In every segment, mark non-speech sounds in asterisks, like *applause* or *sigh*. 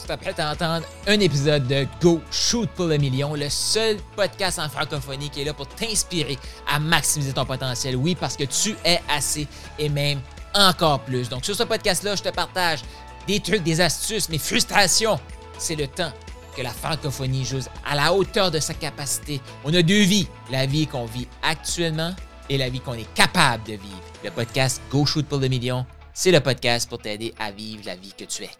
Tu t'apprêtes à entendre un épisode de Go Shoot pour le million, le seul podcast en francophonie qui est là pour t'inspirer à maximiser ton potentiel. Oui, parce que tu es assez et même encore plus. Donc, sur ce podcast-là, je te partage des trucs, des astuces, mes frustrations. C'est le temps que la francophonie joue à la hauteur de sa capacité. On a deux vies, la vie qu'on vit actuellement et la vie qu'on est capable de vivre. Le podcast Go Shoot pour le million, c'est le podcast pour t'aider à vivre la vie que tu es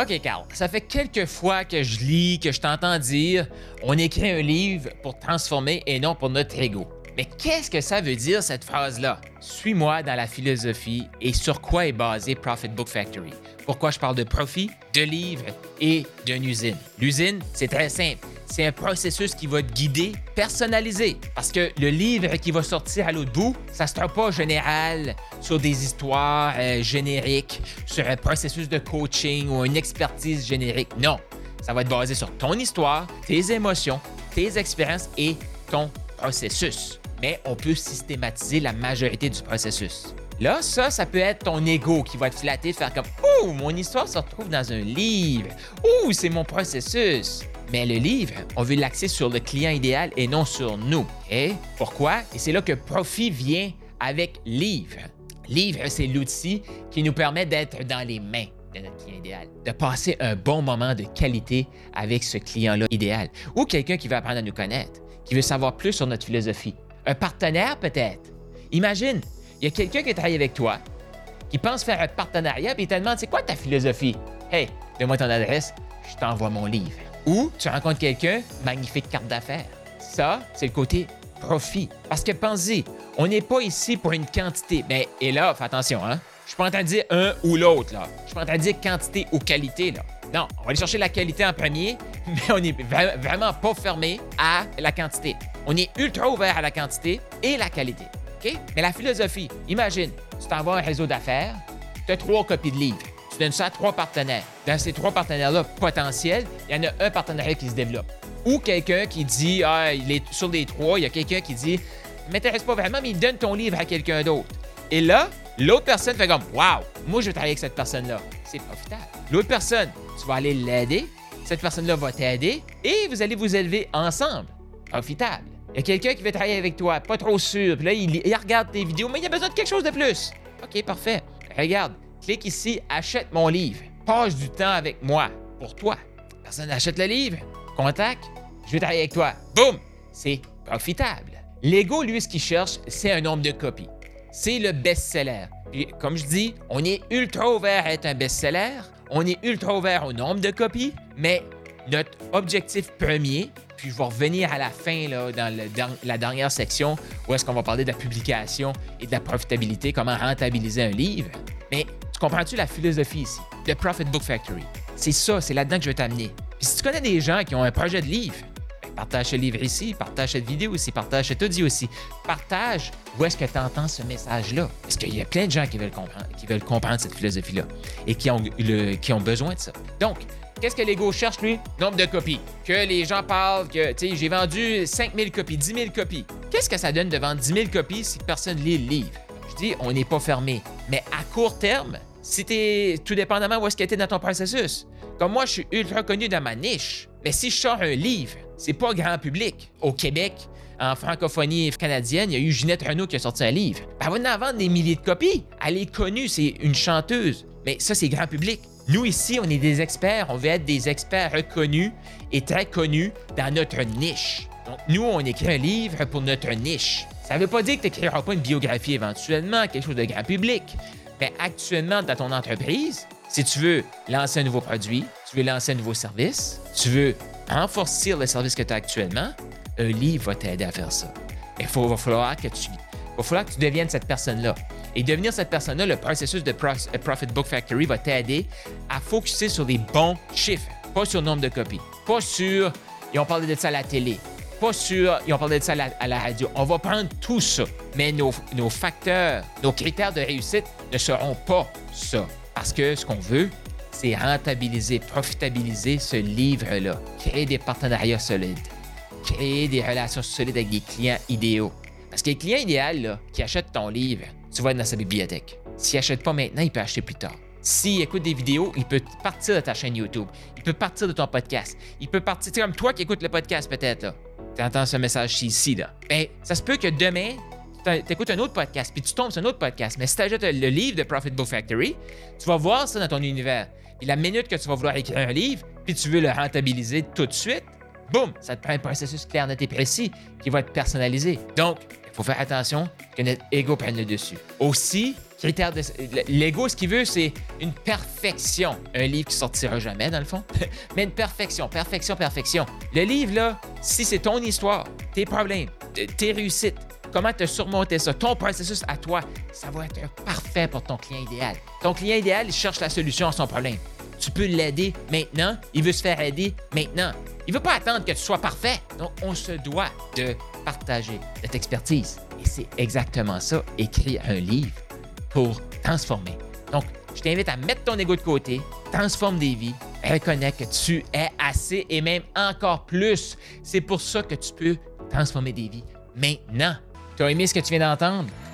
OK, Carl, ça fait quelques fois que je lis, que je t'entends dire on écrit un livre pour transformer et non pour notre ego. Mais qu'est-ce que ça veut dire cette phrase-là? Suis-moi dans la philosophie et sur quoi est basé Profit Book Factory. Pourquoi je parle de profit, de livres et d'une usine? L'usine, c'est très simple. C'est un processus qui va te guider, personnalisé. Parce que le livre qui va sortir à l'autre bout, ça ne sera pas général sur des histoires euh, génériques, sur un processus de coaching ou une expertise générique. Non. Ça va être basé sur ton histoire, tes émotions, tes expériences et ton processus mais on peut systématiser la majorité du processus. Là, ça, ça peut être ton ego qui va te flatter, faire comme Ouh, mon histoire se retrouve dans un livre. Ouh, c'est mon processus. Mais le livre, on veut l'axer sur le client idéal et non sur nous. Et pourquoi? Et c'est là que Profit vient avec livre. Livre, c'est l'outil qui nous permet d'être dans les mains de notre client idéal, de passer un bon moment de qualité avec ce client-là idéal ou quelqu'un qui veut apprendre à nous connaître, qui veut savoir plus sur notre philosophie, un partenaire peut-être. Imagine, il y a quelqu'un qui travaille avec toi, qui pense faire un partenariat, puis il te demande c'est quoi ta philosophie? Hey, donne-moi ton adresse, je t'envoie mon livre. Ou tu rencontres quelqu'un, magnifique carte d'affaires. Ça, c'est le côté profit. Parce que pensez, on n'est pas ici pour une quantité. Mais, et là, fais attention, hein? Je suis pas en train de dire un ou l'autre, là. Je suis pas en train de dire quantité ou qualité, là. Non, on va aller chercher la qualité en premier, *laughs* mais on n'est vraiment pas fermé à la quantité. On est ultra ouvert à la quantité et la qualité. OK? Mais la philosophie, imagine, tu t'envoies un réseau d'affaires, tu as trois copies de livres. Tu donnes ça à trois partenaires. Dans ces trois partenaires-là potentiels, il y en a un partenariat qui se développe. Ou quelqu'un qui dit, ah, il est sur les trois, il y a quelqu'un qui dit, m'intéresse pas vraiment, mais il donne ton livre à quelqu'un d'autre. Et là, l'autre personne fait comme, waouh, moi je vais travailler avec cette personne-là. C'est profitable. L'autre personne, tu vas aller l'aider, cette personne-là va t'aider et vous allez vous élever ensemble. Profitable. Il y a quelqu'un qui veut travailler avec toi, pas trop sûr, puis là, il, regarde tes vidéos, mais il a besoin de quelque chose de plus. OK, parfait. Regarde, clique ici, achète mon livre. Passe du temps avec moi, pour toi. Personne n'achète le livre. Contact, je vais travailler avec toi. Boum! C'est profitable. L'ego, lui, ce qu'il cherche, c'est un nombre de copies. C'est le best-seller. Puis, comme je dis, on est ultra ouvert à être un best-seller, on est ultra ouvert au nombre de copies, mais notre objectif premier, puis je vais revenir à la fin, là, dans, la dernière section, où est-ce qu'on va parler de la publication et de la profitabilité, comment rentabiliser un livre. Mais tu comprends-tu la philosophie ici? The Profit Book Factory. C'est ça, c'est là-dedans que je vais t'amener. Puis si tu connais des gens qui ont un projet de livre, partage ce livre ici, partage cette vidéo ici, partage cet audio aussi. Partage où est-ce que tu entends ce message-là. Parce qu'il y a plein de gens qui veulent comprendre, cette philosophie-là et qui ont, besoin de ça. Donc, Qu'est-ce que l'ego cherche, lui? Nombre de copies. Que les gens parlent que, tu sais, j'ai vendu 5000 copies, 10 000 copies. Qu'est-ce que ça donne de vendre 10 000 copies si personne lit le livre? Je dis, on n'est pas fermé. Mais à court terme, si t'es tout dépendamment où est-ce que tu dans ton processus. Comme moi, je suis ultra connu dans ma niche. Mais si je sors un livre, c'est pas grand public. Au Québec, en francophonie canadienne, il y a eu Ginette Renault qui a sorti un livre. Ben, elle va en vendre des milliers de copies. Elle est connue, c'est une chanteuse. Mais ça, c'est grand public. Nous, ici, on est des experts. On veut être des experts reconnus et très connus dans notre niche. Donc, nous, on écrit un livre pour notre niche. Ça ne veut pas dire que tu n'écriras pas une biographie éventuellement, quelque chose de grand public. Mais actuellement, dans ton entreprise, si tu veux lancer un nouveau produit, tu veux lancer un nouveau service, tu veux renforcer le service que tu as actuellement, un livre va t'aider à faire ça. Il va falloir que tu, falloir que tu deviennes cette personne-là. Et devenir cette personne-là, le processus de euh, Profit Book Factory va t'aider à focuser sur les bons chiffres, pas sur le nombre de copies, pas sur, ils ont parlé de ça à la télé, pas sur, ils ont parlé de ça à la, radio. On va prendre tout ça, mais nos, nos facteurs, nos critères de réussite ne seront pas ça. Parce que ce qu'on veut, c'est rentabiliser, profitabiliser ce livre-là, créer des partenariats solides, créer des relations solides avec des clients idéaux. Parce que le client idéal là, qui achète ton livre, tu vas être dans sa bibliothèque. S'il n'achète pas maintenant, il peut acheter plus tard. s'il écoute des vidéos, il peut partir de ta chaîne YouTube. Il peut partir de ton podcast. Il peut partir, comme toi qui écoutes le podcast peut-être, là. Tu entends ce message ici, là. Ben, ça se peut que demain, tu écoutes un autre podcast, puis tu tombes sur un autre podcast. Mais si tu ajoutes le livre de Profit Book Factory, tu vas voir ça dans ton univers. Et la minute que tu vas vouloir écrire un livre, puis tu veux le rentabiliser tout de suite, boum, ça te prend un processus clair, net et précis qui va être personnalisé. Donc, il faut faire attention que notre ego prenne le dessus. Aussi, de l'ego, ce qu'il veut, c'est une perfection. Un livre qui sortira jamais, dans le fond, *laughs* mais une perfection, perfection, perfection. Le livre, là, si c'est ton histoire, tes problèmes, tes réussites, comment te surmonter ça, ton processus à toi, ça va être parfait pour ton client idéal. Ton client idéal, il cherche la solution à son problème. Tu peux l'aider maintenant, il veut se faire aider maintenant. Il ne veut pas attendre que tu sois parfait. Donc, on se doit de partager cette expertise. Et c'est exactement ça, écrire un livre pour transformer. Donc, je t'invite à mettre ton ego de côté, transforme des vies, reconnais que tu es assez et même encore plus. C'est pour ça que tu peux transformer des vies maintenant. Tu as aimé ce que tu viens d'entendre?